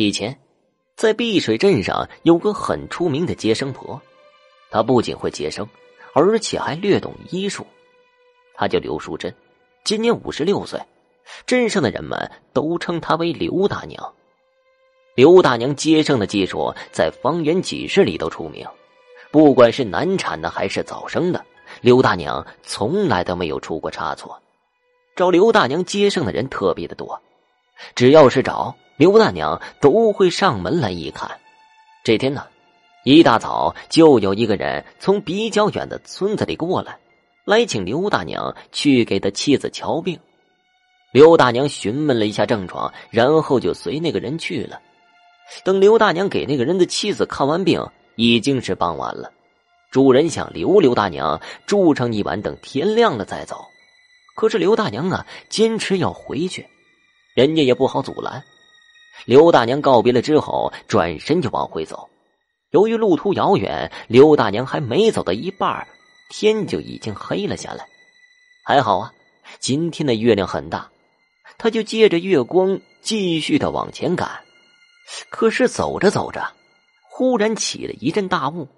以前，在碧水镇上有个很出名的接生婆，她不仅会接生，而且还略懂医术。她叫刘淑珍，今年五十六岁，镇上的人们都称她为刘大娘。刘大娘接生的技术在方圆几十里都出名，不管是难产的还是早生的，刘大娘从来都没有出过差错。找刘大娘接生的人特别的多，只要是找。刘大娘都会上门来一看。这天呢，一大早就有一个人从比较远的村子里过来，来请刘大娘去给他妻子瞧病。刘大娘询问了一下症状，然后就随那个人去了。等刘大娘给那个人的妻子看完病，已经是傍晚了。主人想留刘大娘住上一晚，等天亮了再走。可是刘大娘啊，坚持要回去，人家也不好阻拦。刘大娘告别了之后，转身就往回走。由于路途遥远，刘大娘还没走到一半，天就已经黑了下来。还好啊，今天的月亮很大，他就借着月光继续的往前赶。可是走着走着，忽然起了一阵大雾，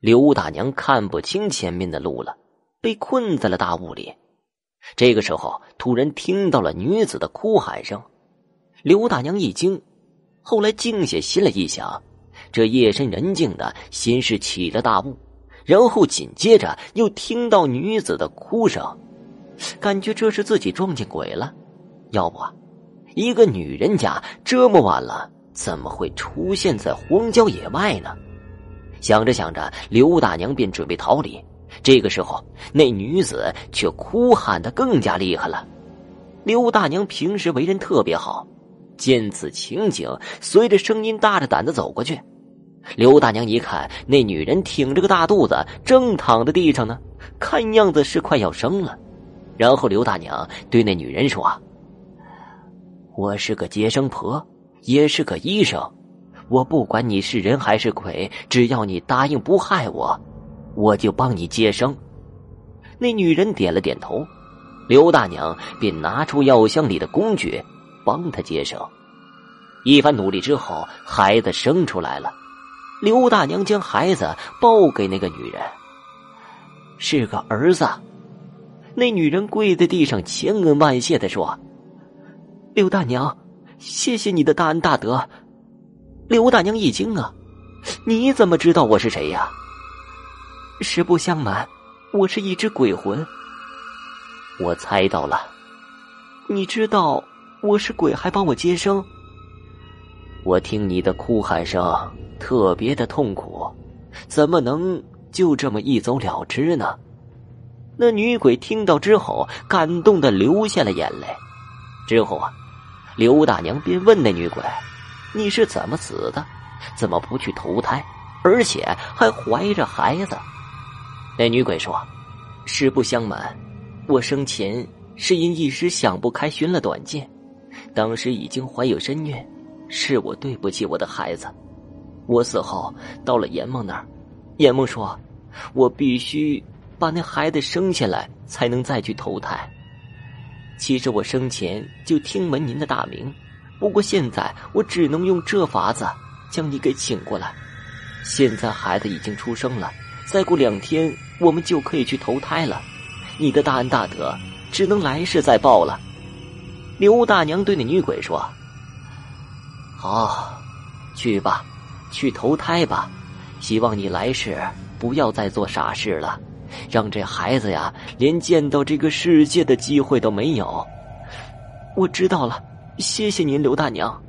刘大娘看不清前面的路了，被困在了大雾里。这个时候，突然听到了女子的哭喊声。刘大娘一惊，后来静下心来一想，这夜深人静的，先是起了大雾，然后紧接着又听到女子的哭声，感觉这是自己撞见鬼了。要不，一个女人家这么晚了，怎么会出现在荒郊野外呢？想着想着，刘大娘便准备逃离。这个时候，那女子却哭喊的更加厉害了。刘大娘平时为人特别好。见此情景，随着声音大着胆子走过去。刘大娘一看，那女人挺着个大肚子，正躺在地上呢，看样子是快要生了。然后刘大娘对那女人说：“我是个接生婆，也是个医生，我不管你是人还是鬼，只要你答应不害我，我就帮你接生。”那女人点了点头，刘大娘便拿出药箱里的工具。帮他接生，一番努力之后，孩子生出来了。刘大娘将孩子抱给那个女人，是个儿子。那女人跪在地上，千恩万谢的说：“刘大娘，谢谢你的大恩大德。”刘大娘一惊啊，你怎么知道我是谁呀？实不相瞒，我是一只鬼魂。我猜到了，你知道。我是鬼，还帮我接生。我听你的哭喊声，特别的痛苦，怎么能就这么一走了之呢？那女鬼听到之后，感动的流下了眼泪。之后啊，刘大娘便问那女鬼：“你是怎么死的？怎么不去投胎，而且还怀着孩子？”那女鬼说：“实不相瞒，我生前是因一时想不开，寻了短见。”当时已经怀有身孕，是我对不起我的孩子。我死后到了阎王那儿，阎王说，我必须把那孩子生下来，才能再去投胎。其实我生前就听闻您的大名，不过现在我只能用这法子将你给请过来。现在孩子已经出生了，再过两天我们就可以去投胎了。你的大恩大德，只能来世再报了。刘大娘对那女鬼说：“好，去吧，去投胎吧。希望你来世不要再做傻事了，让这孩子呀连见到这个世界的机会都没有。”我知道了，谢谢您，刘大娘。